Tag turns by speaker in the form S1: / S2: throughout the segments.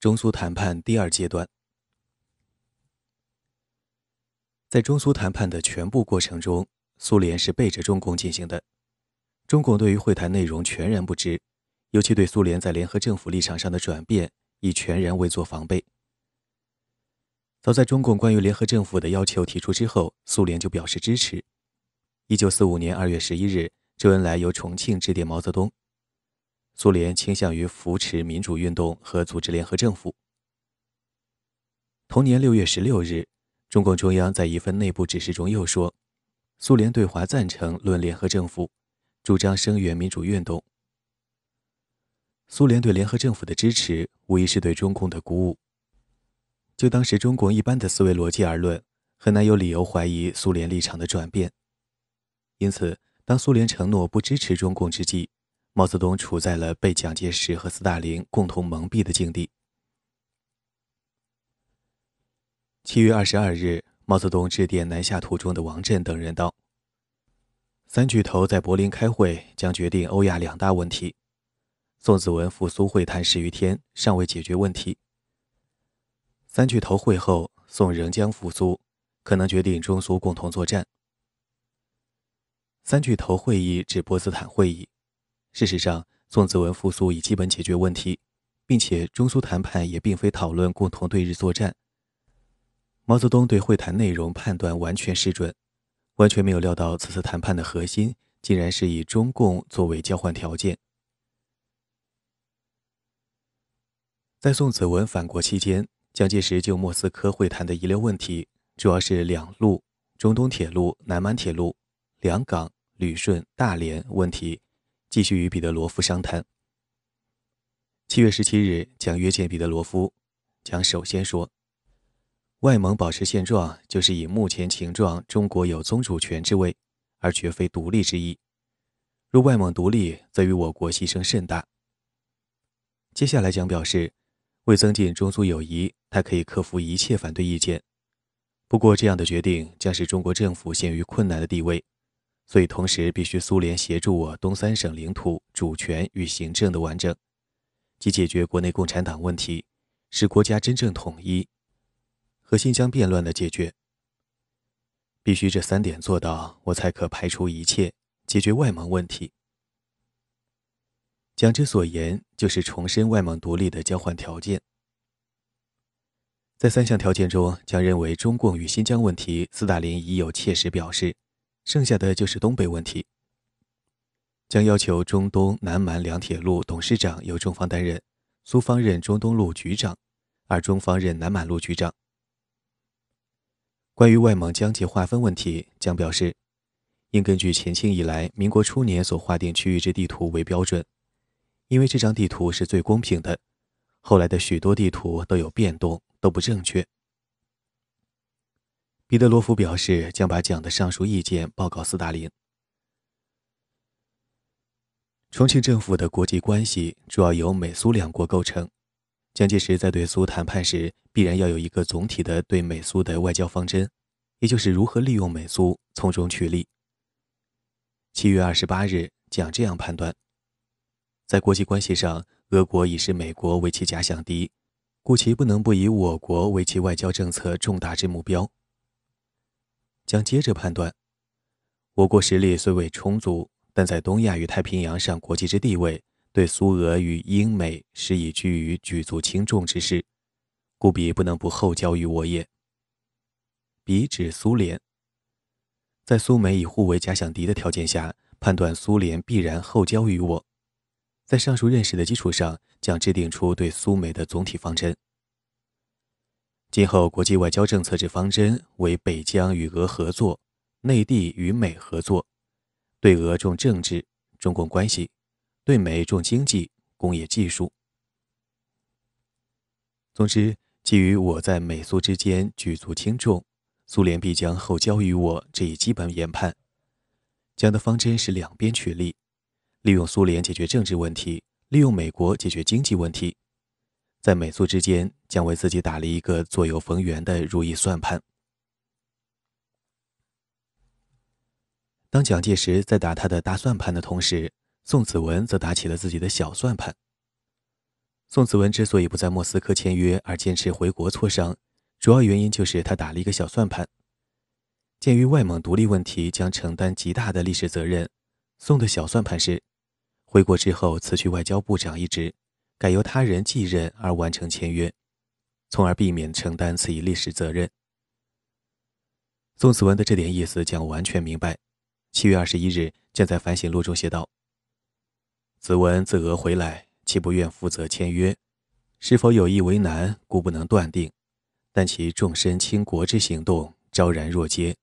S1: 中苏谈判第二阶段，在中苏谈判的全部过程中，苏联是背着中共进行的。中共对于会谈内容全然不知，尤其对苏联在联合政府立场上的转变，亦全然未做防备。早在中共关于联合政府的要求提出之后，苏联就表示支持。一九四五年二月十一日，周恩来由重庆致电毛泽东。苏联倾向于扶持民主运动和组织联合政府。同年六月十六日，中共中央在一份内部指示中又说，苏联对华赞成论联合政府，主张声援民主运动。苏联对联合政府的支持，无疑是对中共的鼓舞。就当时中共一般的思维逻辑而论，很难有理由怀疑苏联立场的转变。因此，当苏联承诺不支持中共之际，毛泽东处在了被蒋介石和斯大林共同蒙蔽的境地。七月二十二日，毛泽东致电南下途中的王震等人道：“三巨头在柏林开会，将决定欧亚两大问题。宋子文赴苏会谈十余天，尚未解决问题。三巨头会后，宋仍将复苏，可能决定中苏共同作战。三巨头会议指波茨坦会议。”事实上，宋子文复苏已基本解决问题，并且中苏谈判也并非讨论共同对日作战。毛泽东对会谈内容判断完全失准，完全没有料到此次谈判的核心竟然是以中共作为交换条件。在宋子文返国期间，蒋介石就莫斯科会谈的遗留问题，主要是两路、中东铁路、南满铁路、两港、旅顺、大连问题。继续与彼得罗夫商谈。七月十七日，将约见彼得罗夫，将首先说：“外蒙保持现状，就是以目前情状，中国有宗主权之位，而绝非独立之意。若外蒙独立，则与我国牺牲甚大。”接下来将表示，为增进中苏友谊，他可以克服一切反对意见。不过，这样的决定将使中国政府陷于困难的地位。所以，同时必须苏联协助我东三省领土主权与行政的完整，即解决国内共产党问题，使国家真正统一，和新疆变乱的解决。必须这三点做到，我才可排除一切，解决外蒙问题。蒋之所言，就是重申外蒙独立的交换条件。在三项条件中，蒋认为中共与新疆问题，斯大林已有切实表示。剩下的就是东北问题，将要求中东南满两铁路董事长由中方担任，苏方任中东路局长，而中方任南满路局长。关于外蒙疆界划分问题，将表示，应根据前清以来民国初年所划定区域之地图为标准，因为这张地图是最公平的，后来的许多地图都有变动，都不正确。彼得罗夫表示，将把蒋的上述意见报告斯大林。重庆政府的国际关系主要由美苏两国构成。蒋介石在对苏谈判时，必然要有一个总体的对美苏的外交方针，也就是如何利用美苏，从中取利。七月二十八日，蒋这样判断：在国际关系上，俄国已视美国为其假想敌，故其不能不以我国为其外交政策重大之目标。将接着判断，我国实力虽未充足，但在东亚与太平洋上国际之地位，对苏俄与英美实已居于举足轻重之势，故彼不能不厚交于我也。彼指苏联，在苏美以互为假想敌的条件下，判断苏联必然后交于我，在上述认识的基础上，将制定出对苏美的总体方针。今后国际外交政策之方针为北疆与俄合作，内地与美合作，对俄重政治、中共关系，对美重经济、工业技术。总之，基于我在美苏之间举足轻重，苏联必将后交于我这一基本研判，讲的方针是两边取利，利用苏联解决政治问题，利用美国解决经济问题。在美苏之间，将为自己打了一个左右逢源的如意算盘。当蒋介石在打他的大算盘的同时，宋子文则打起了自己的小算盘。宋子文之所以不在莫斯科签约，而坚持回国磋商，主要原因就是他打了一个小算盘。鉴于外蒙独立问题将承担极大的历史责任，宋的小算盘是：回国之后辞去外交部长一职，改由他人继任而完成签约，从而避免承担此一历史责任。宋子文的这点意思将完全明白。七月二十一日，将在反省录中写道：“子文自俄回来，其不愿负责签约，是否有意为难，故不能断定。但其重身轻国之行动，昭然若揭。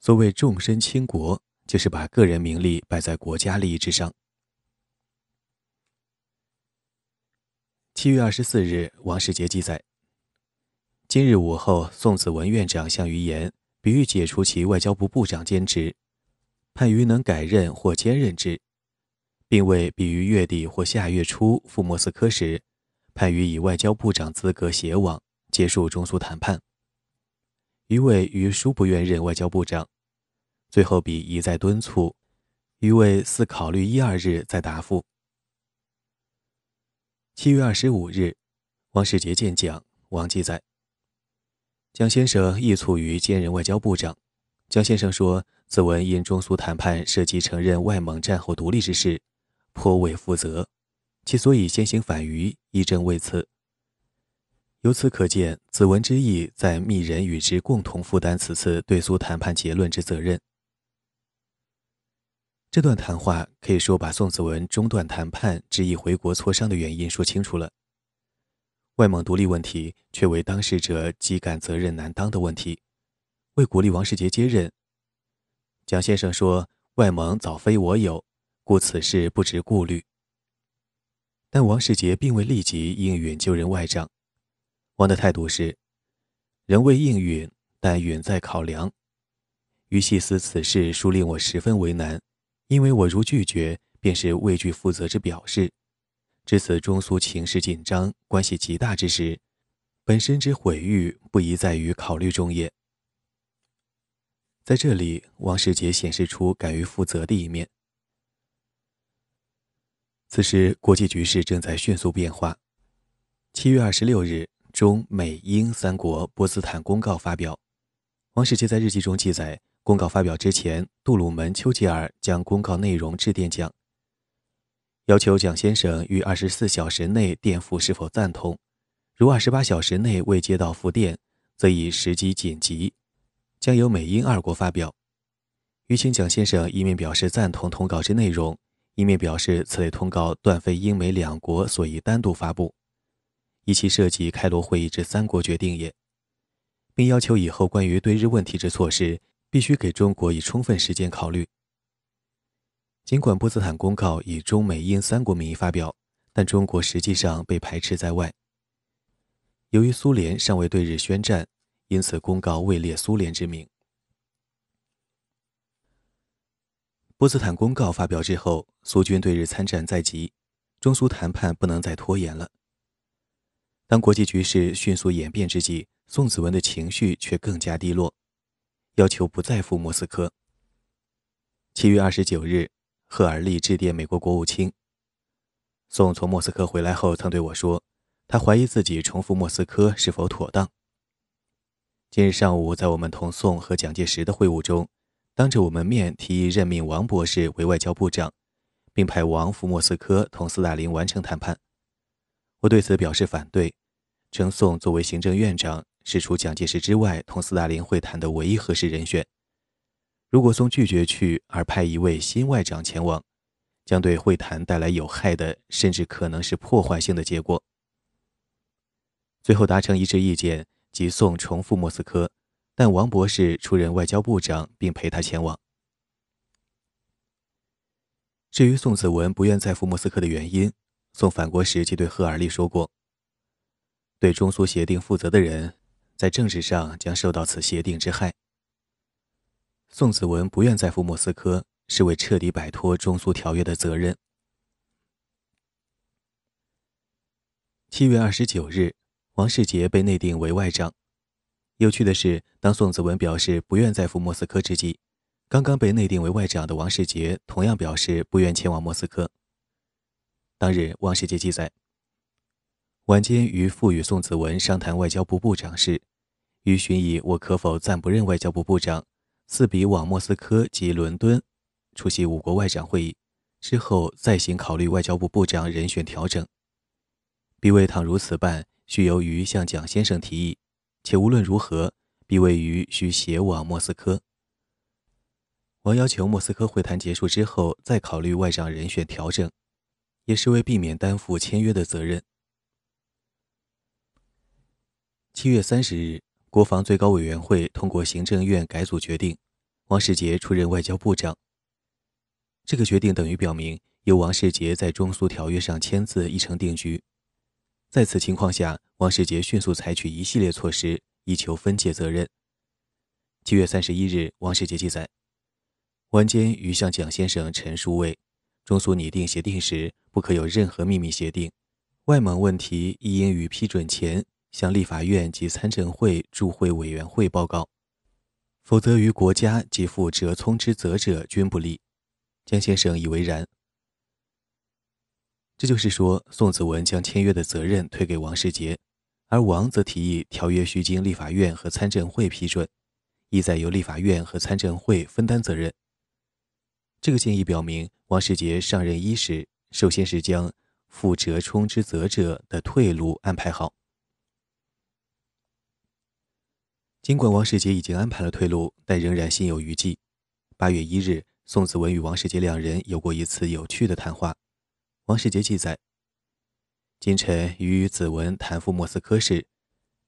S1: 所谓重身轻国，就是把个人名利摆在国家利益之上。”七月二十四日，王世杰记载。今日午后，宋子文院长向于言，比喻解除其外交部部长兼职，盼于能改任或兼任之，并为比于月底或下月初赴莫斯科时，盼于以外交部长资格携往，结束中苏谈判。余伟于殊不愿任外交部长，最后比一再敦促，余伟似考虑一二日再答复。七月二十五日，王世杰见蒋，王记载。蒋先生亦促于兼任外交部长。蒋先生说：“此文因中苏谈判涉及承认外蒙战后独立之事，颇为负责，其所以先行反于，亦正为此。由此可见，子文之意在密人与之共同负担此次对苏谈判结论之责任。”这段谈话可以说把宋子文中断谈判、执意回国磋商的原因说清楚了。外蒙独立问题却为当事者极感责任难当的问题。为鼓励王世杰接任，蒋先生说：“外蒙早非我有，故此事不值顾虑。”但王世杰并未立即应允就任外长。王的态度是：“仍未应允，但允在考量。”于细思此事，殊令我十分为难，因为我如拒绝，便是畏惧负责之表示。至此，中苏情势紧张、关系极大之时，本身之毁誉不宜在于考虑中也。在这里，王世杰显示出敢于负责的一面。此时，国际局势正在迅速变化。七月二十六日，中美英三国波茨坦公告发表。王世杰在日记中记载，公告发表之前，杜鲁门、丘吉尔将公告内容致电蒋。要求蒋先生于二十四小时内电复是否赞同，如二十八小时内未接到复电，则以时机紧急，将由美英二国发表。于请蒋先生一面表示赞同通告之内容，一面表示此类通告断非英美两国所宜单独发布，以其涉及开罗会议之三国决定也，并要求以后关于对日问题之措施，必须给中国以充分时间考虑。尽管波茨坦公告以中美英三国名义发表，但中国实际上被排斥在外。由于苏联尚未对日宣战，因此公告未列苏联之名。波茨坦公告发表之后，苏军对日参战在即，中苏谈判不能再拖延了。当国际局势迅速演变之际，宋子文的情绪却更加低落，要求不再赴莫斯科。七月二十九日。赫尔利致电美国国务卿。宋从莫斯科回来后，曾对我说，他怀疑自己重复莫斯科是否妥当。今日上午，在我们同宋和蒋介石的会晤中，当着我们面提议任命王博士为外交部长，并派王赴莫斯科同斯大林完成谈判。我对此表示反对，称宋作为行政院长，是除蒋介石之外同斯大林会谈的唯一合适人选。如果宋拒绝去，而派一位新外长前往，将对会谈带来有害的，甚至可能是破坏性的结果。最后达成一致意见，即宋重复莫斯科，但王博士出任外交部长，并陪他前往。至于宋子文不愿再赴莫斯科的原因，宋返国时即对赫尔利说过：“对中苏协定负责的人，在政治上将受到此协定之害。”宋子文不愿再赴莫斯科，是为彻底摆脱中苏条约的责任。七月二十九日，王世杰被内定为外长。有趣的是，当宋子文表示不愿再赴莫斯科之际，刚刚被内定为外长的王世杰同样表示不愿前往莫斯科。当日，王世杰记载，晚间与父与宋子文商谈外交部部长事，于询以我可否暂不任外交部部长，四比往莫斯科及伦敦出席五国外长会议，之后再行考虑外交部部长人选调整。彼为倘如此办，须由于向蒋先生提议，且无论如何，彼位于需携往莫斯科。王要求莫斯科会谈结束之后再考虑外长人选调整，也是为避免担负签约的责任。七月三十日，国防最高委员会通过行政院改组决定，王世杰出任外交部长。这个决定等于表明，由王世杰在中苏条约上签字已成定局。在此情况下，王世杰迅速采取一系列措施，以求分解责任。七月三十一日，王世杰记载，晚间于向蒋先生陈述为：中苏拟定协定时，不可有任何秘密协定。外蒙问题亦应于批准前向立法院及参政会驻会委员会报告，否则于国家及负折冲之责者均不利。江先生以为然。这就是说，宋子文将签约的责任推给王世杰，而王则提议条约需经立法院和参政会批准，意在由立法院和参政会分担责任。这个建议表明，王世杰上任伊始，首先是将负折冲之责者的退路安排好。尽管王世杰已经安排了退路，但仍然心有余悸。八月一日，宋子文与王世杰两人有过一次有趣的谈话。王世杰记载：今晨与子文谈赴莫斯科时，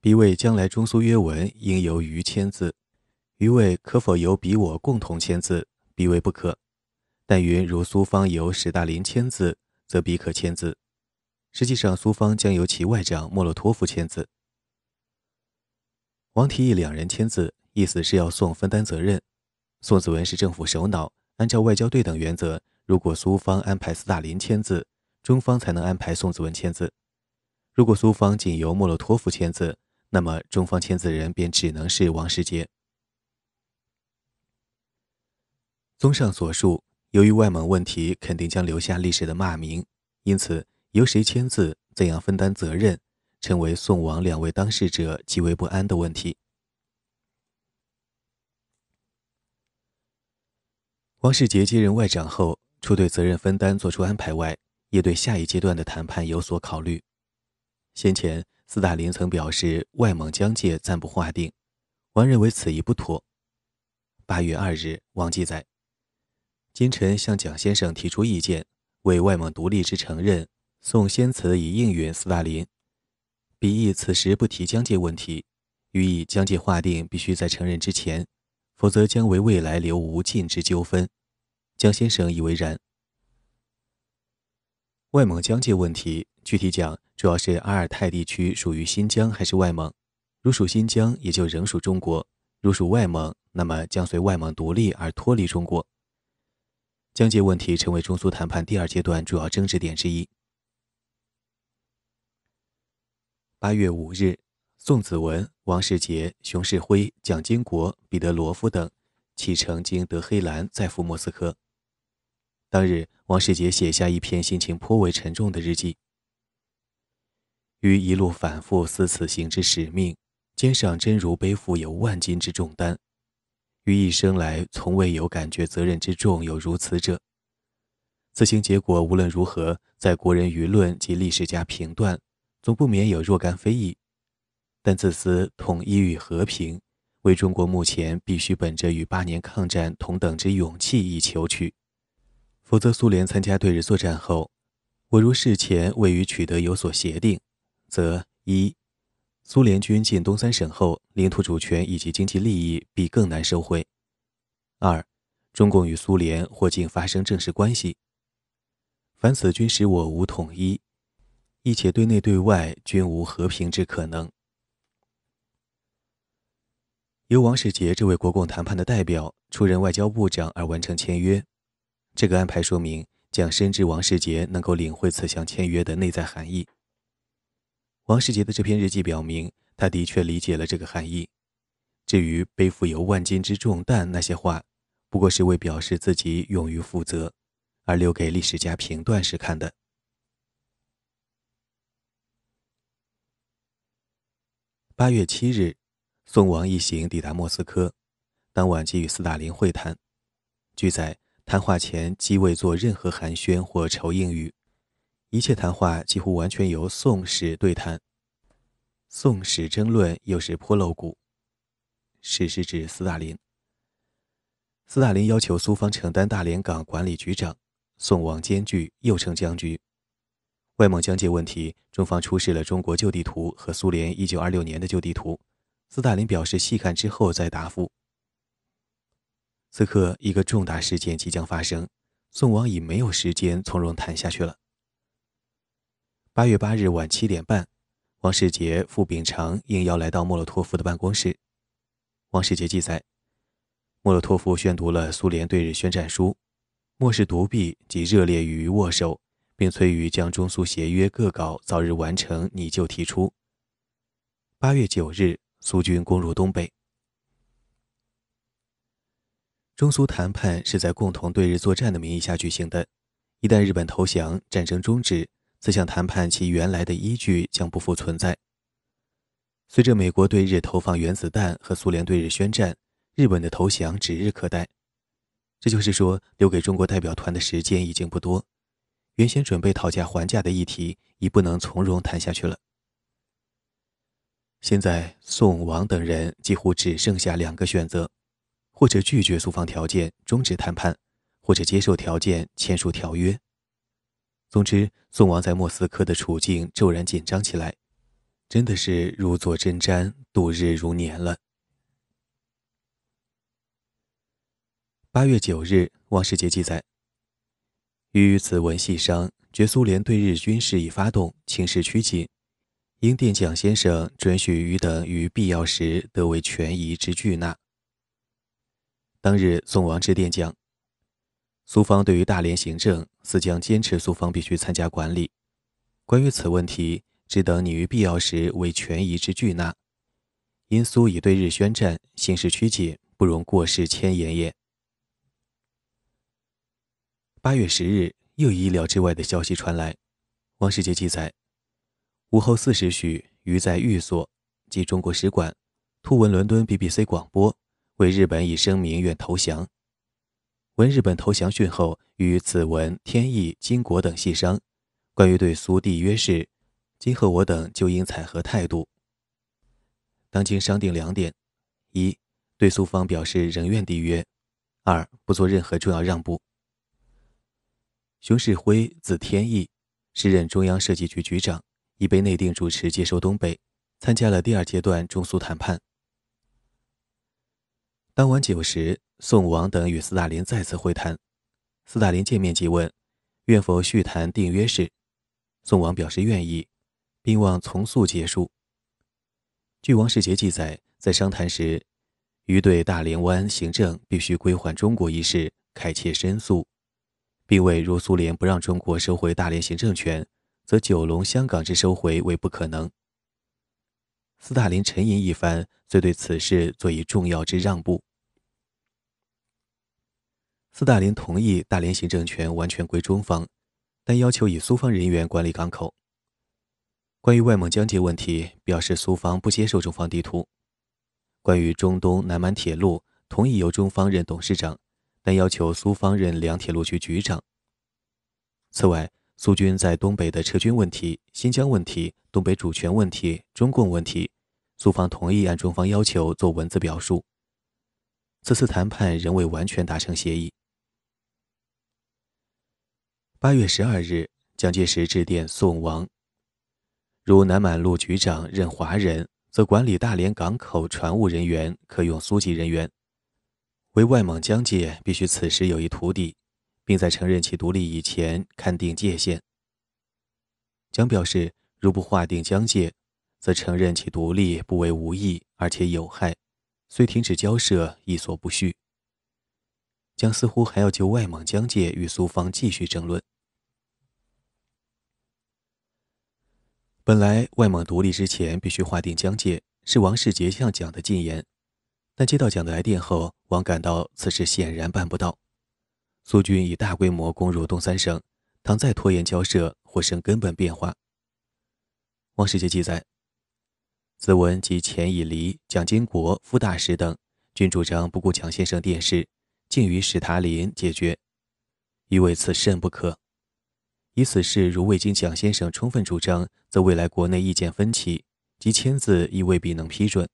S1: 彼为将来中苏约文应由于签字，余谓可否由彼我共同签字，彼为不可。但云如苏方由史大林签字，则彼可签字。实际上，苏方将由其外长莫洛托夫签字。王提议两人签字，意思是要宋分担责任。宋子文是政府首脑，按照外交对等原则。如果苏方安排斯大林签字，中方才能安排宋子文签字；如果苏方仅由莫洛托夫签字，那么中方签字人便只能是王世杰。综上所述，由于外蒙问题肯定将留下历史的骂名，因此由谁签字、怎样分担责任，成为宋王两位当事者极为不安的问题。王世杰接任外长后。除对责任分担作出安排外，也对下一阶段的谈判有所考虑。先前，斯大林曾表示外蒙疆界暂不划定，王认为此意不妥。八月二日，王记载：今晨向蒋先生提出意见，为外蒙独立之承认，宋先辞以应允斯大林。彼意此时不提疆界问题，予以疆界划定必须在承认之前，否则将为未来留无尽之纠纷。江先生以为然。外蒙疆界问题，具体讲，主要是阿尔泰地区属于新疆还是外蒙？如属新疆，也就仍属中国；如属外蒙，那么将随外蒙独立而脱离中国。疆界问题成为中苏谈判第二阶段主要争执点之一。八月五日，宋子文、王世杰、熊式辉、蒋经国、彼得罗夫等启程经德黑兰，再赴莫斯科。当日，王世杰写下一篇心情颇为沉重的日记。于一路反复思此行之使命，肩上真如背负有万斤之重担。于一生来从未有感觉责任之重有如此者。此行结果无论如何，在国人舆论及历史家评断，总不免有若干非议。但自私统一与和平，为中国目前必须本着与八年抗战同等之勇气以求取。否则，苏联参加对日作战后，我如事前未与取得有所协定，则一，苏联军进东三省后，领土主权以及经济利益必更难收回；二，中共与苏联或竟发生正式关系。凡此均使我无统一，亦且对内对外均无和平之可能。由王世杰这位国共谈判的代表出任外交部长而完成签约。这个安排说明，蒋深知王世杰能够领会此项签约的内在含义。王世杰的这篇日记表明，他的确理解了这个含义。至于背负有万斤之重担那些话，不过是为表示自己勇于负责，而留给历史家评断时看的。八月七日，宋王一行抵达莫斯科，当晚即与斯大林会谈。据载，谈话前既未做任何寒暄或酬应语，一切谈话几乎完全由宋史对谈。宋史争论又是颇露骨。史是指斯大林。斯大林要求苏方承担大连港管理局长，宋王艰巨，又称僵局。外蒙疆界问题，中方出示了中国旧地图和苏联1926年的旧地图。斯大林表示细看之后再答复。此刻，一个重大事件即将发生，宋王已没有时间从容谈下去了。八月八日晚七点半，王世杰、傅秉常应邀来到莫洛托夫的办公室。王世杰记载，莫洛托夫宣读了苏联对日宣战书，漠视独臂及热烈与握手。并催于将中苏协约各稿早日完成拟就提出。八月九日，苏军攻入东北。中苏谈判是在共同对日作战的名义下举行的，一旦日本投降，战争终止，此项谈判其原来的依据将不复存在。随着美国对日投放原子弹和苏联对日宣战，日本的投降指日可待。这就是说，留给中国代表团的时间已经不多。原先准备讨价还价的议题已不能从容谈下去了。现在宋王等人几乎只剩下两个选择：或者拒绝苏方条件，终止谈判；或者接受条件，签署条约。总之，宋王在莫斯科的处境骤然紧张起来，真的是如坐针毡，度日如年了。八月九日，王世杰记载。与此文系商，觉苏联对日军事已发动，情势趋紧，英电蒋先生准许予等于必要时得为权宜之拒纳。当日，宋王致电蒋，苏方对于大连行政，似将坚持苏方必须参加管理。关于此问题，只等你于必要时为权宜之拒纳。因苏已对日宣战，形势趋紧，不容过失迁延也。八月十日，又意料之外的消息传来。王世杰记载，午后四时许，于在寓所即中国使馆，突闻伦敦 BBC 广播，为日本已声明愿投降。闻日本投降讯后，与子文、天意、金国等细商，关于对苏缔约事，今后我等就应采何态度。当今商定两点：一，对苏方表示仍愿缔约；二，不做任何重要让步。熊式辉，字天意，时任中央设计局局长，已被内定主持接收东北，参加了第二阶段中苏谈判。当晚九时，宋王等与斯大林再次会谈，斯大林见面即问，愿否续谈订约事？宋王表示愿意，并望从速结束。据王世杰记载，在商谈时，于对大连湾行政必须归还中国一事开切申诉。并为如苏联不让中国收回大连行政权，则九龙、香港之收回为不可能。斯大林沉吟一番，遂对此事作以重要之让步。斯大林同意大连行政权完全归中方，但要求以苏方人员管理港口。关于外蒙疆界问题，表示苏方不接受中方地图。关于中东南满铁路，同意由中方任董事长。但要求苏方任两铁路局局长。此外，苏军在东北的撤军问题、新疆问题、东北主权问题、中共问题，苏方同意按中方要求做文字表述。此次谈判仍未完全达成协议。八月十二日，蒋介石致电宋王：如南满路局长任华人，则管理大连港口船务人员可用苏籍人员。为外蒙疆界必须此时有一土地，并在承认其独立以前勘定界限。蒋表示，如不划定疆界，则承认其独立不为无益，而且有害，虽停止交涉亦所不恤。蒋似乎还要就外蒙疆界与苏方继续争论。本来外蒙独立之前必须划定疆界，是王世杰向蒋的进言。但接到蒋的来电后，王感到此事显然办不到。苏军已大规模攻入东三省，倘再拖延交涉，或生根本变化。王世杰记载：子文及钱以黎、蒋经国副大使等均主张不顾蒋先生电视，竟与史达林解决，余为此甚不可。以此事如未经蒋先生充分主张，则未来国内意见分歧，即签字亦未必能批准。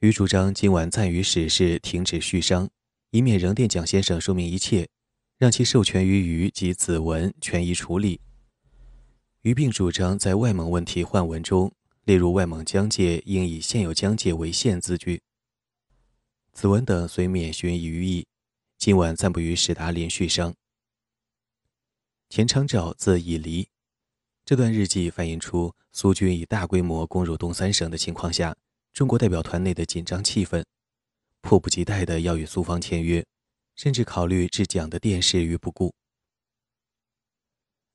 S1: 余主张今晚暂与史事停止续商，以免仍电蒋先生说明一切，让其授权于余及子文权宜处理。余并主张在外蒙问题换文中。列入外蒙疆界，应以现有疆界为限字句。子文等虽免询于意，今晚暂不与史达林续商。钱昌照字以离，这段日记反映出苏军以大规模攻入东三省的情况下，中国代表团内的紧张气氛，迫不及待的要与苏方签约，甚至考虑置蒋的电视于不顾。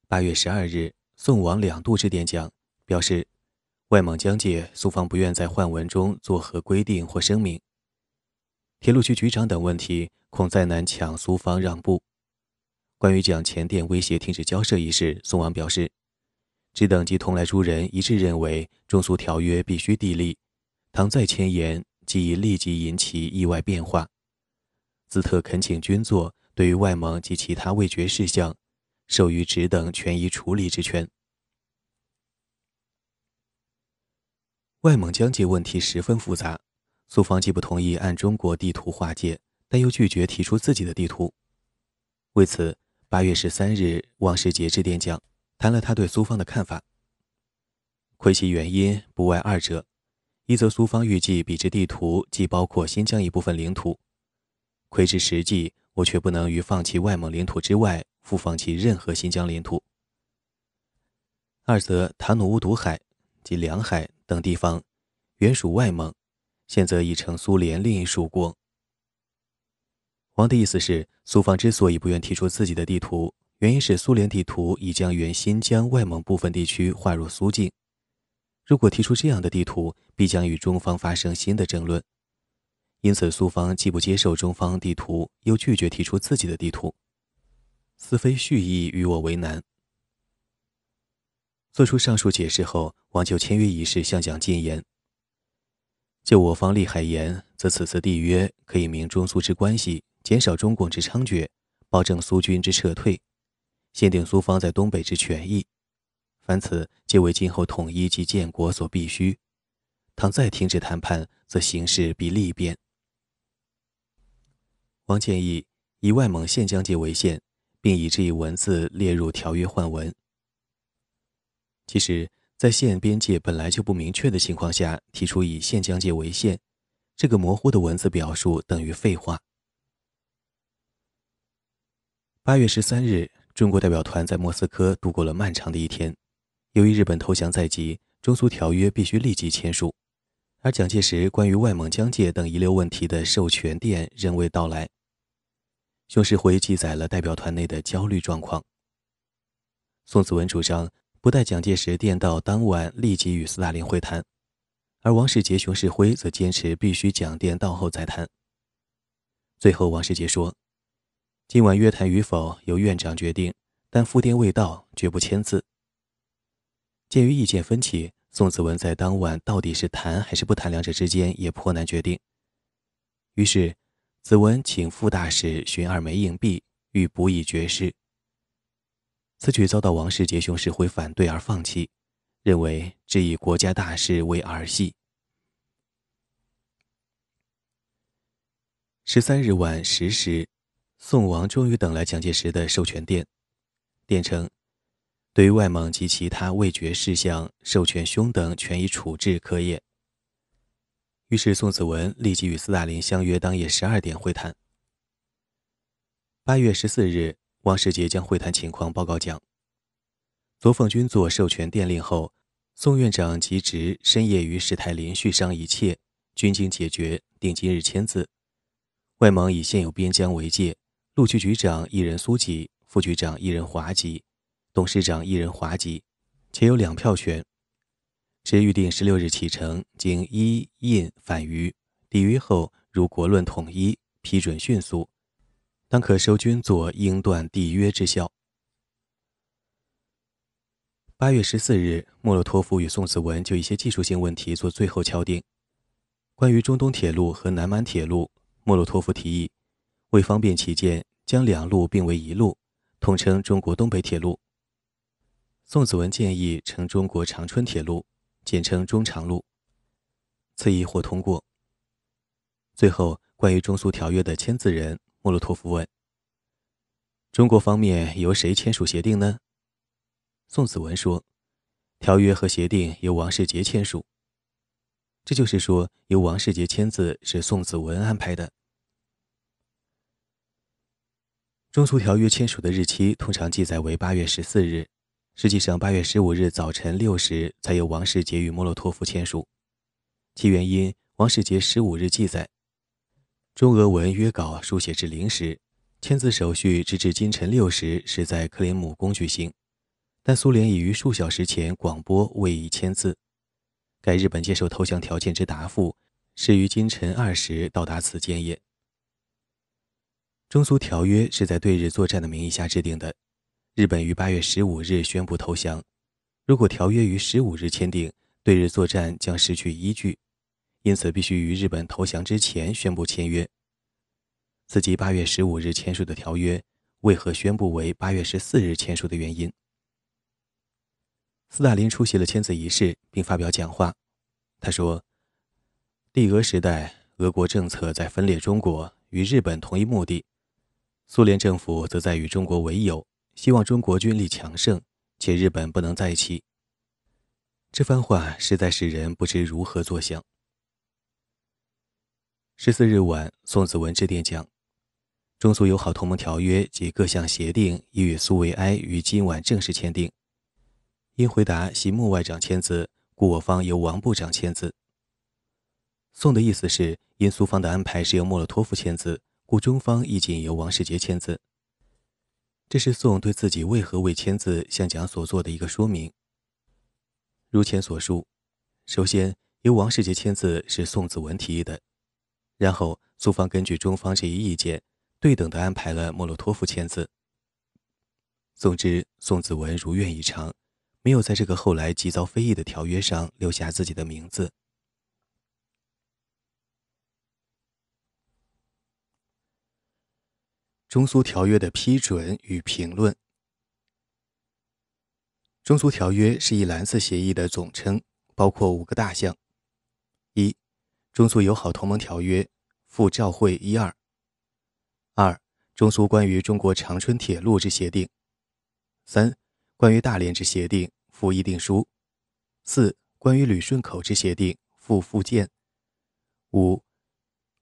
S1: 八月十二日，宋王两度致电蒋，表示。外蒙疆界，苏方不愿在换文中作何规定或声明。铁路局局长等问题，恐再难抢苏方让步。关于蒋前电威胁停止交涉一事，宋王表示，只等及同来诸人一致认为中苏条约必须缔立，倘再迁言，即已立即引起意外变化。兹特恳请军座对于外蒙及其他未决事项，授予只等权宜处理之权。外蒙疆界问题十分复杂，苏方既不同意按中国地图划界，但又拒绝提出自己的地图。为此，八月十三日，王世杰致电讲，谈了他对苏方的看法。窥其原因，不外二者：一则苏方预计比之地图既包括新疆一部分领土，窥之实际，我却不能于放弃外蒙领土之外，复放弃任何新疆领土；二则塔努乌毒海及两海。等地方原属外蒙，现则已成苏联另一属国。王的意思是，苏方之所以不愿提出自己的地图，原因是苏联地图已将原新疆外蒙部分地区划入苏境。如果提出这样的地图，必将与中方发生新的争论。因此，苏方既不接受中方地图，又拒绝提出自己的地图，似非蓄意与我为难。做出上述解释后，王就签约仪式向蒋进言：“就我方利害言，则此次缔约可以明中苏之关系，减少中共之猖獗，保证苏军之撤退，限定苏方在东北之权益。凡此皆为今后统一及建国所必须。倘再停止谈判，则形势必利变。”王建议以外蒙县疆界为限，并以这一文字列入条约换文。其实，在县边界本来就不明确的情况下，提出以县疆界为限，这个模糊的文字表述等于废话。八月十三日，中国代表团在莫斯科度过了漫长的一天。由于日本投降在即，中苏条约必须立即签署，而蒋介石关于外蒙疆界等遗留问题的授权电仍未到来。熊式辉记载了代表团内的焦虑状况。宋子文主张。不待蒋介石电到当晚立即与斯大林会谈，而王世杰、熊式辉则坚持必须蒋电到后再谈。最后，王世杰说：“今晚约谈与否由院长决定，但复电未到，绝不签字。”鉴于意见分歧，宋子文在当晚到底是谈还是不谈两者之间也颇难决定。于是，子文请副大使寻二枚硬币，欲补以绝事。此举遭到王世杰、熊式辉反对而放弃，认为只以国家大事为儿戏。十三日晚十时，宋王终于等来蒋介石的授权电，电称：“对于外蒙及其他未决事项，授权兄等权益处置可也。”于是宋子文立即与斯大林相约当夜十二点会谈。八月十四日。王世杰将会谈情况报告蒋。左奉军作授权电令后，宋院长即职深夜与史泰林续商一切，均经解决，定今日签字。外蒙以现有边疆为界，陆局局长一人苏籍，副局长一人华籍，董事长一人华籍，且有两票权。只预定十六日启程，经一印返渝。抵渝后，如国论统一批准迅速。当可收军作英断缔约之效。八月十四日，莫洛托夫与宋子文就一些技术性问题做最后敲定。关于中东铁路和南满铁路，莫洛托夫提议，为方便起见，将两路并为一路，统称中国东北铁路。宋子文建议乘中国长春铁路，简称中长路。此议获通过。最后，关于中苏条约的签字人，莫洛托夫问：“中国方面由谁签署协定呢？”宋子文说：“条约和协定由王世杰签署。”这就是说，由王世杰签字是宋子文安排的。中苏条约签署的日期通常记载为八月十四日，实际上八月十五日早晨六时才由王世杰与莫洛托夫签署。其原因，王世杰十五日记载。中俄文约稿书写至零时，签字手续直至今晨六时是在克林姆宫举行，但苏联已于数小时前广播未已签字。该日本接受投降条件之答复是于今晨二时到达此间也。中苏条约是在对日作战的名义下制定的，日本于八月十五日宣布投降。如果条约于十五日签订，对日作战将失去依据。因此，必须于日本投降之前宣布签约。此即八月十五日签署的条约为何宣布为八月十四日签署的原因。斯大林出席了签字仪式，并发表讲话。他说：“帝俄时代，俄国政策在分裂中国，与日本同一目的；苏联政府则在与中国为友，希望中国军力强盛，且日本不能再起。”这番话实在使人不知如何作想。十四日晚，宋子文致电讲：“中苏友好同盟条约及各项协定已与苏维埃于今晚正式签订。因回答系穆外长签字，故我方由王部长签字。”宋的意思是，因苏方的安排是由莫洛托夫签字，故中方亦仅由王世杰签字。这是宋对自己为何未签字向蒋所做的一个说明。如前所述，首先由王世杰签字是宋子文提议的。然后，苏方根据中方这一意见，对等的安排了莫洛托夫签字。总之，宋子文如愿以偿，没有在这个后来极遭非议的条约上留下自己的名字。中苏条约的批准与评论。中苏条约是一蓝色协议的总称，包括五个大项：一。中苏友好同盟条约附照会一二，二中苏关于中国长春铁路之协定，三关于大连之协定附议定书，四关于旅顺口之协定附附件，五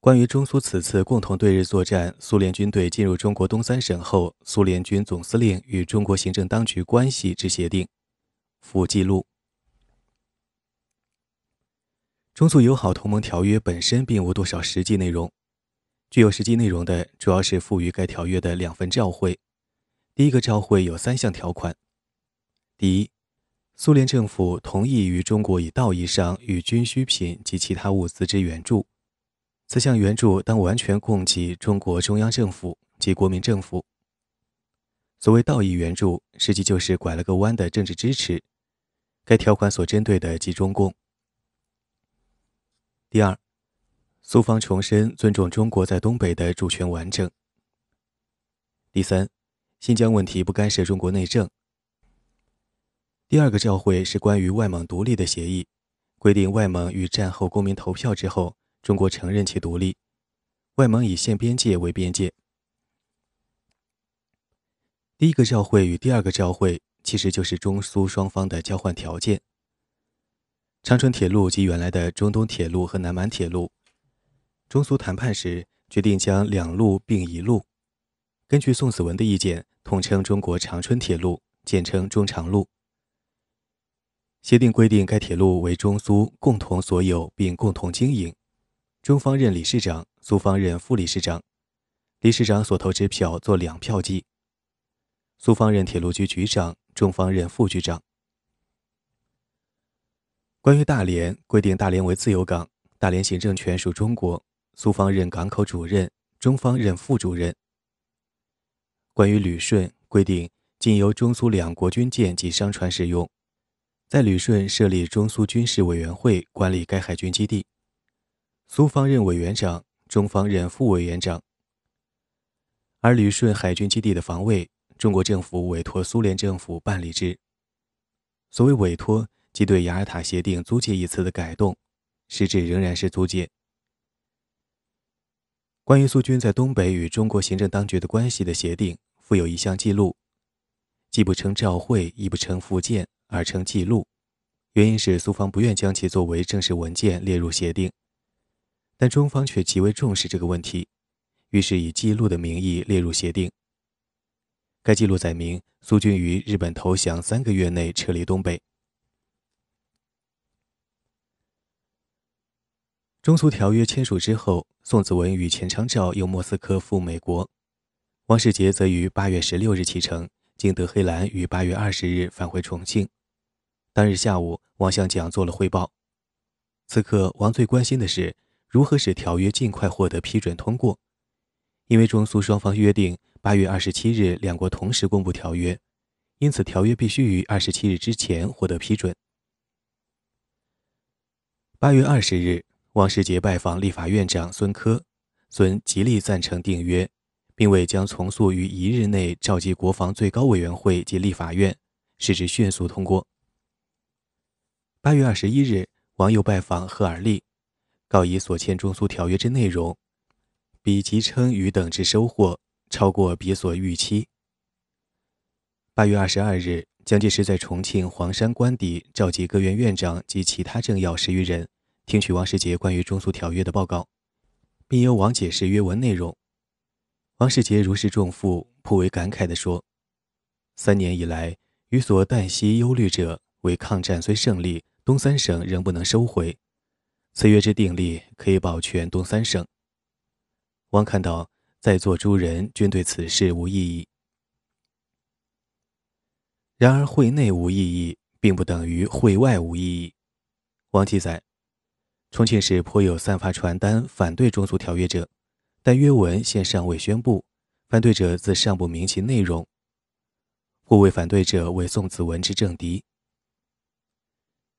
S1: 关于中苏此次共同对日作战，苏联军队进入中国东三省后，苏联军总司令与中国行政当局关系之协定附记录。中苏友好同盟条约本身并无多少实际内容，具有实际内容的主要是赋予该条约的两份照会。第一个照会有三项条款：第一，苏联政府同意于中国以道义上与军需品及其他物资之援助，此项援助当完全供给中国中央政府及国民政府。所谓道义援助，实际就是拐了个弯的政治支持。该条款所针对的即中共。第二，苏方重申尊重中国在东北的主权完整。第三，新疆问题不干涉中国内政。第二个照会是关于外蒙独立的协议，规定外蒙与战后公民投票之后，中国承认其独立，外蒙以现边界为边界。第一个照会与第二个照会其实就是中苏双方的交换条件。长春铁路及原来的中东铁路和南满铁路，中苏谈判时决定将两路并一路。根据宋子文的意见，统称中国长春铁路，简称中长路。协定规定该铁路为中苏共同所有并共同经营，中方任理事长，苏方任副理事长，理事长所投支票做两票计。苏方任铁路局局长，中方任副局长。关于大连，规定大连为自由港，大连行政权属中国，苏方任港口主任，中方任副主任。关于旅顺，规定仅由中苏两国军舰及商船使用，在旅顺设立中苏军事委员会管理该海军基地，苏方任委员长，中方任副委员长。而旅顺海军基地的防卫，中国政府委托苏联政府办理之。所谓委托，即对雅尔塔协定租借一词的改动，实质仍然是租借。关于苏军在东北与中国行政当局的关系的协定，附有一项记录，既不称照会，亦不称附件，而称记录。原因是苏方不愿将其作为正式文件列入协定，但中方却极为重视这个问题。于是以记录的名义列入协定。该记录载明，苏军于日本投降三个月内撤离东北。中苏条约签署之后，宋子文与钱昌照由莫斯科赴美国，王世杰则于八月十六日启程，经德黑兰于八月二十日返回重庆。当日下午，王向蒋做了汇报。此刻，王最关心的是如何使条约尽快获得批准通过。因为中苏双方约定八月二十七日两国同时公布条约，因此条约必须于二十七日之前获得批准。八月二十日，王世杰拜访立法院长孙科，孙极力赞成订约，并为将从速于一日内召集国防最高委员会及立法院，使之迅速通过。八月二十一日，王又拜访赫尔利，告以所签中苏条约之内容。比即称与等之收获超过彼所预期。八月二十二日，蒋介石在重庆黄山官邸召集各院院长及其他政要十余人，听取王世杰关于中苏条约的报告，并由王解释约文内容。王世杰如释重负，颇为感慨地说：“三年以来，予所旦夕忧虑者，为抗战虽胜利，东三省仍不能收回。此约之订立，可以保全东三省。”王看到在座诸人均对此事无异议。然而会内无异议，并不等于会外无异议。王记载，重庆市颇有散发传单反对中苏条约者，但约文现尚未宣布，反对者自尚不明其内容。或谓反对者为宋子文之政敌，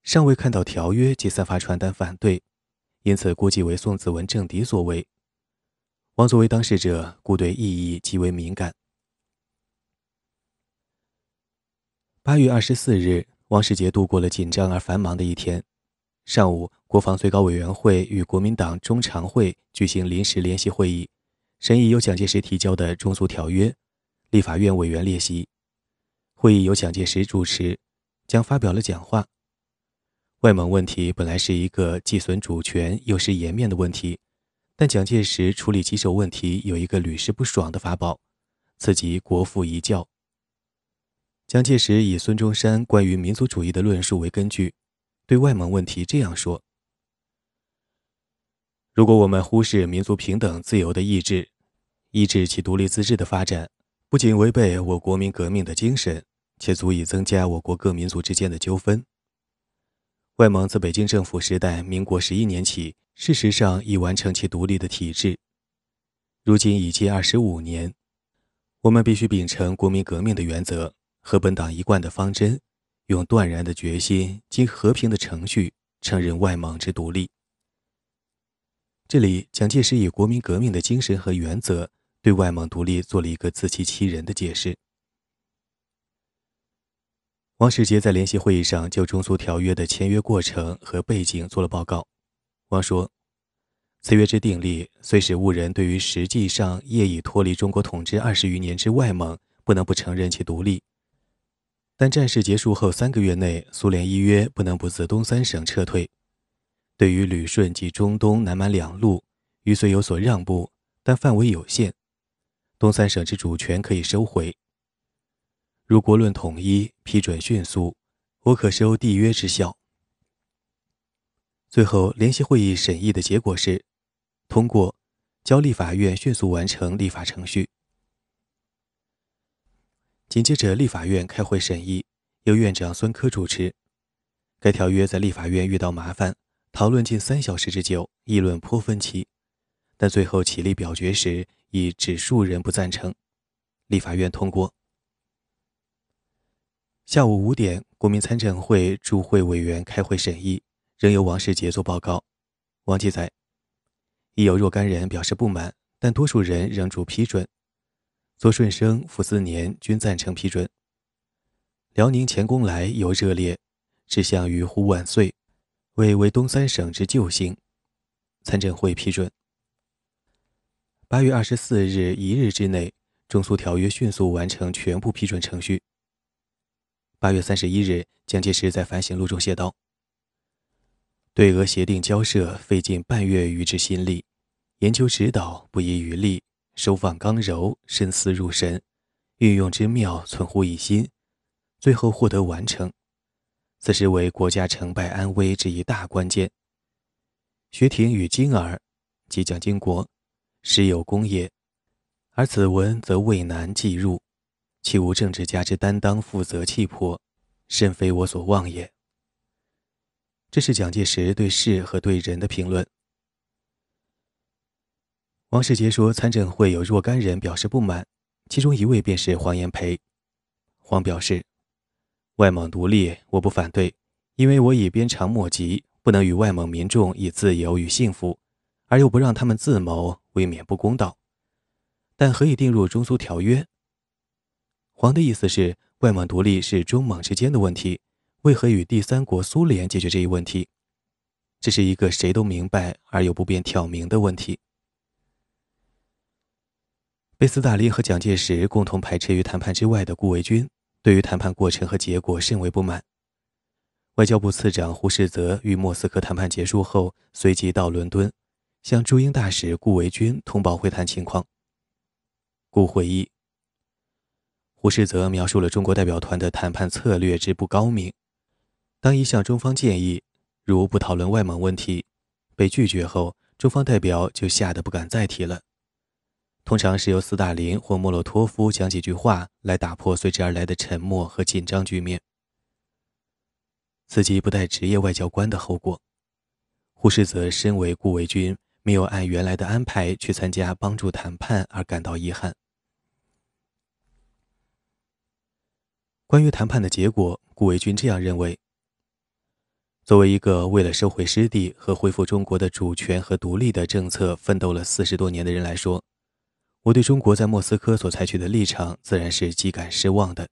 S1: 尚未看到条约即散发传单反对，因此估计为宋子文政敌所为。王作为当事者，故对意义极为敏感。八月二十四日，王世杰度过了紧张而繁忙的一天。上午，国防最高委员会与国民党中常会举行临时联席会议，审议由蒋介石提交的中苏条约。立法院委员列席，会议由蒋介石主持，将发表了讲话。外蒙问题本来是一个既损主权又失颜面的问题。但蒋介石处理棘手问题有一个屡试不爽的法宝，此即国父遗教。蒋介石以孙中山关于民族主义的论述为根据，对外蒙问题这样说：如果我们忽视民族平等自由的意志，抑制其独立自治的发展，不仅违背我国民革命的精神，且足以增加我国各民族之间的纠纷。外蒙自北京政府时代民国十一年起。事实上已完成其独立的体制，如今已近二十五年。我们必须秉承国民革命的原则和本党一贯的方针，用断然的决心经和平的程序承认外蒙之独立。这里，蒋介石以国民革命的精神和原则对外蒙独立做了一个自欺欺人的解释。王世杰在联席会议上就中苏条约的签约过程和背景做了报告。王说：“此约之订立，虽使倭人对于实际上业已脱离中国统治二十余年之外蒙不能不承认其独立，但战事结束后三个月内，苏联依约不能不自东三省撤退。对于旅顺及中东南满两路，于虽有所让步，但范围有限，东三省之主权可以收回。如国论统一，批准迅速，我可收缔约之效。”最后，联席会议审议的结果是通过，交立法院迅速完成立法程序。紧接着，立法院开会审议，由院长孙科主持。该条约在立法院遇到麻烦，讨论近三小时之久，议论颇分歧，但最后起立表决时，以只数人不赞成，立法院通过。下午五点，国民参政会驻会委员开会审议，仍由王世杰做报告。王记载，已有若干人表示不满，但多数人仍主批准。左顺生、傅斯年均赞成批准。辽宁前公来尤热烈，志向于呼万岁，为为东三省之救星。参政会批准。八月二十四日一日之内，中苏条约迅速完成全部批准程序。八月三十一日，蒋介石在反省录中写道：“对俄协定交涉费尽半月余之心力，研究指导不遗余力，收放刚柔，深思入神，运用之妙存乎一心，最后获得完成。此时为国家成败安危之一大关键。学庭与金儿，即蒋经国，实有功也，而此文则未难记入。”岂无政治家之担当、负责、气魄，甚非我所望也。这是蒋介石对事和对人的评论。王世杰说，参政会有若干人表示不满，其中一位便是黄炎培。黄表示，外蒙独立我不反对，因为我已鞭长莫及，不能与外蒙民众以自由与幸福，而又不让他们自谋，未免不公道。但何以订入中苏条约？黄的意思是，外蒙独立是中蒙之间的问题，为何与第三国苏联解决这一问题？这是一个谁都明白而又不便挑明的问题。被斯大林和蒋介石共同排斥于谈判之外的顾维钧，对于谈判过程和结果甚为不满。外交部次长胡适泽与莫斯科谈判结束后，随即到伦敦，向驻英大使顾维钧通报会谈情况。顾回忆。胡适则描述了中国代表团的谈判策略之不高明。当一项中方建议，如不讨论外蒙问题，被拒绝后，中方代表就吓得不敢再提了。通常是由斯大林或莫洛托夫讲几句话来打破随之而来的沉默和紧张局面。此即不带职业外交官的后果。胡适则身为顾维钧，没有按原来的安排去参加帮助谈判而感到遗憾。关于谈判的结果，顾维钧这样认为：作为一个为了收回失地和恢复中国的主权和独立的政策奋斗了四十多年的人来说，我对中国在莫斯科所采取的立场自然是极感失望的。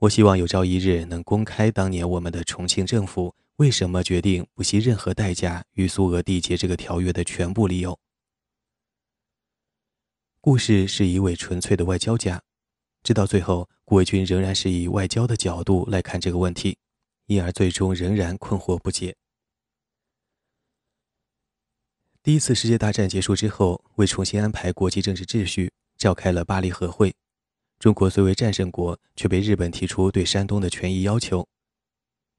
S1: 我希望有朝一日能公开当年我们的重庆政府为什么决定不惜任何代价与苏俄缔结这个条约的全部理由。故事是一位纯粹的外交家。直到最后，顾维钧仍然是以外交的角度来看这个问题，因而最终仍然困惑不解。第一次世界大战结束之后，为重新安排国际政治秩序，召开了巴黎和会。中国虽为战胜国，却被日本提出对山东的权益要求。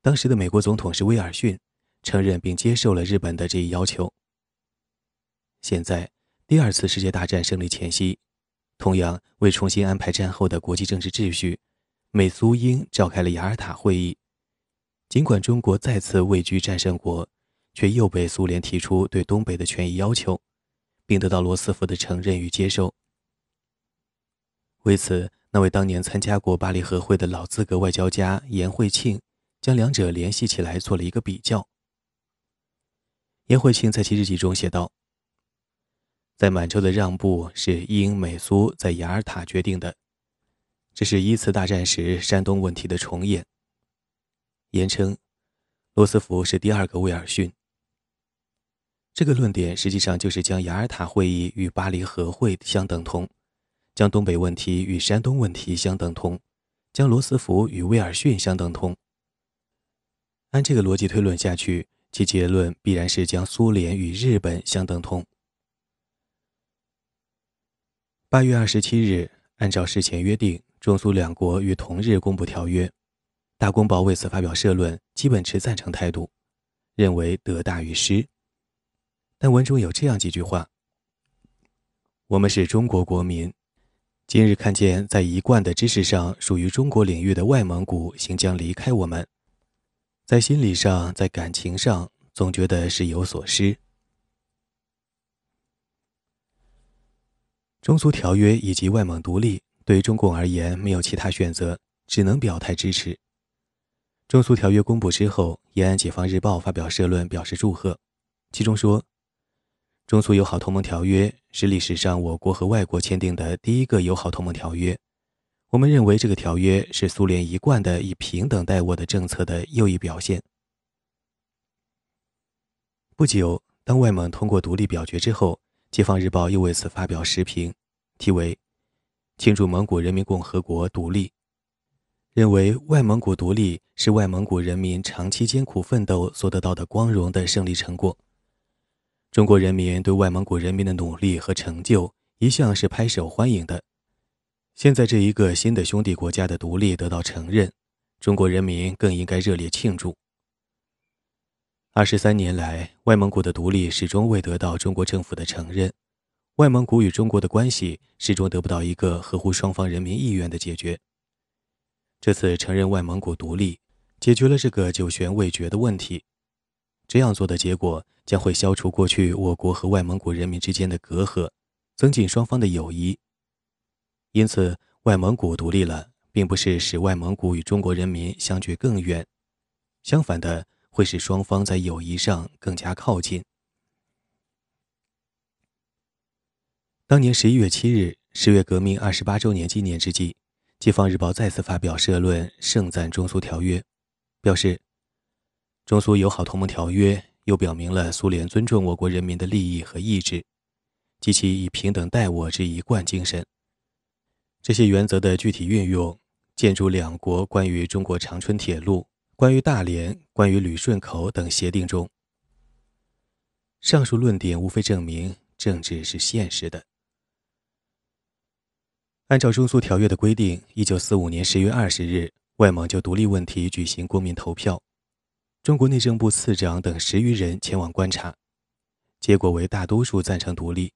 S1: 当时的美国总统是威尔逊，承认并接受了日本的这一要求。现在，第二次世界大战胜利前夕。同样为重新安排战后的国际政治秩序，美苏英召开了雅尔塔会议。尽管中国再次位居战胜国，却又被苏联提出对东北的权益要求，并得到罗斯福的承认与接受。为此，那位当年参加过巴黎和会的老资格外交家颜惠庆，将两者联系起来做了一个比较。颜惠庆在其日记中写道。在满洲的让步是英美苏在雅尔塔决定的，这是一次大战时山东问题的重演。言称，罗斯福是第二个威尔逊。这个论点实际上就是将雅尔塔会议与巴黎和会相等同，将东北问题与山东问题相等同，将罗斯福与威尔逊相等同。按这个逻辑推论下去，其结论必然是将苏联与日本相等同。八月二十七日，按照事前约定，中苏两国于同日公布条约。大公报为此发表社论，基本持赞成态度，认为得大于失。但文中有这样几句话：“我们是中国国民，今日看见在一贯的知识上属于中国领域的外蒙古行将离开我们，在心理上，在感情上，总觉得是有所失。”中苏条约以及外蒙独立，对中共而言没有其他选择，只能表态支持。中苏条约公布之后，延安解放日报发表社论表示祝贺，其中说：“中苏友好同盟条约是历史上我国和外国签订的第一个友好同盟条约。我们认为这个条约是苏联一贯的以平等待我的政策的又一表现。”不久，当外蒙通过独立表决之后，解放日报又为此发表时评，题为《庆祝蒙古人民共和国独立》。认为外蒙古独立是外蒙古人民长期艰苦奋斗所得到的光荣的胜利成果。中国人民对外蒙古人民的努力和成就一向是拍手欢迎的。现在这一个新的兄弟国家的独立得到承认，中国人民更应该热烈庆祝。二十三年来，外蒙古的独立始终未得到中国政府的承认，外蒙古与中国的关系始终得不到一个合乎双方人民意愿的解决。这次承认外蒙古独立，解决了这个久悬未决的问题。这样做的结果将会消除过去我国和外蒙古人民之间的隔阂，增进双方的友谊。因此，外蒙古独立了，并不是使外蒙古与中国人民相距更远，相反的，会使双方在友谊上更加靠近。当年十一月七日，十月革命二十八周年纪念之际。《解放日报》再次发表社论，盛赞中苏条约，表示：中苏友好同盟条约又表明了苏联尊重我国人民的利益和意志，及其以平等待我之一贯精神。这些原则的具体运用，建筑两国关于中国长春铁路、关于大连、关于旅顺口等协定中。上述论点无非证明政治是现实的。按照中苏条约的规定，一九四五年十月二十日，外蒙就独立问题举行公民投票。中国内政部次长等十余人前往观察，结果为大多数赞成独立。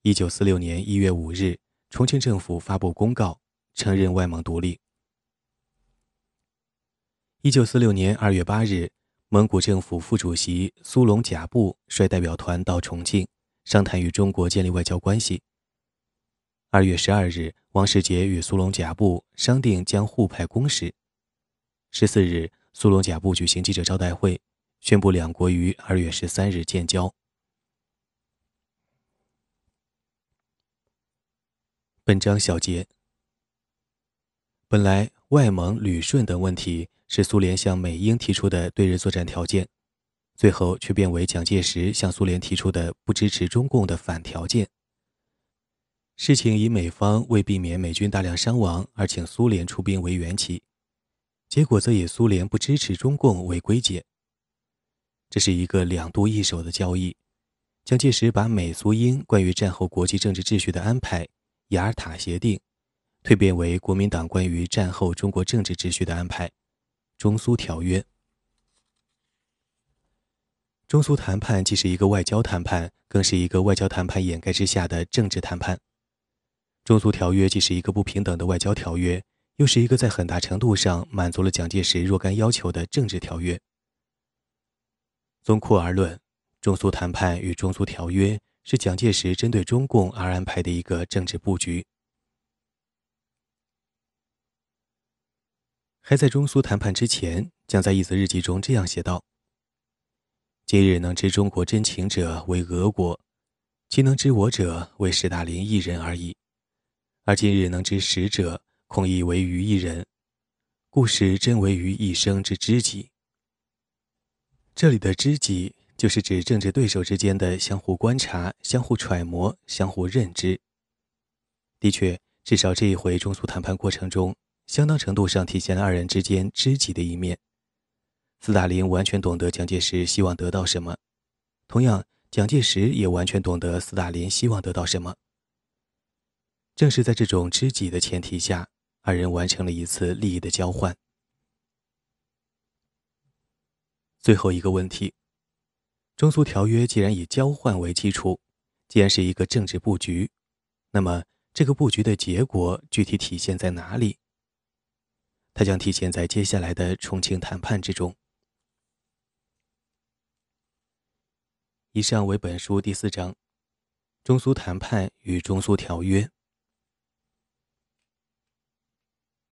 S1: 一九四六年一月五日，重庆政府发布公告，承认外蒙独立。一九四六年二月八日，蒙古政府副主席苏龙甲布率代表团到重庆，商谈与中国建立外交关系。二月十二日，王世杰与苏龙甲布商定将互派公使。十四日，苏龙甲布举行记者招待会，宣布两国于二月十三日建交。本章小结：本来外蒙、旅顺等问题是苏联向美英提出的对日作战条件，最后却变为蒋介石向苏联提出的不支持中共的反条件。事情以美方为避免美军大量伤亡而请苏联出兵为缘起，结果则以苏联不支持中共为归结。这是一个两度易手的交易。蒋介石把美苏英关于战后国际政治秩序的安排（雅尔塔协定）蜕变为国民党关于战后中国政治秩序的安排——中苏条约。中苏谈判既是一个外交谈判，更是一个外交谈判掩盖之下的政治谈判。中苏条约既是一个不平等的外交条约，又是一个在很大程度上满足了蒋介石若干要求的政治条约。综括而论，中苏谈判与中苏条约是蒋介石针对中共而安排的一个政治布局。还在中苏谈判之前，将在一则日记中这样写道：“今日能知中国真情者为俄国，其能知我者为史大林一人而已。”而今日能知使者，恐亦为于一人，故使真为于一生之知己。这里的知己，就是指政治对手之间的相互观察、相互揣摩、相互认知。的确，至少这一回中苏谈判过程中，相当程度上体现了二人之间知己的一面。斯大林完全懂得蒋介石希望得到什么，同样，蒋介石也完全懂得斯大林希望得到什么。正是在这种知己的前提下，二人完成了一次利益的交换。最后一个问题：中苏条约既然以交换为基础，既然是一个政治布局，那么这个布局的结果具体体现在哪里？他将体现在接下来的重庆谈判之中。以上为本书第四章：中苏谈判与中苏条约。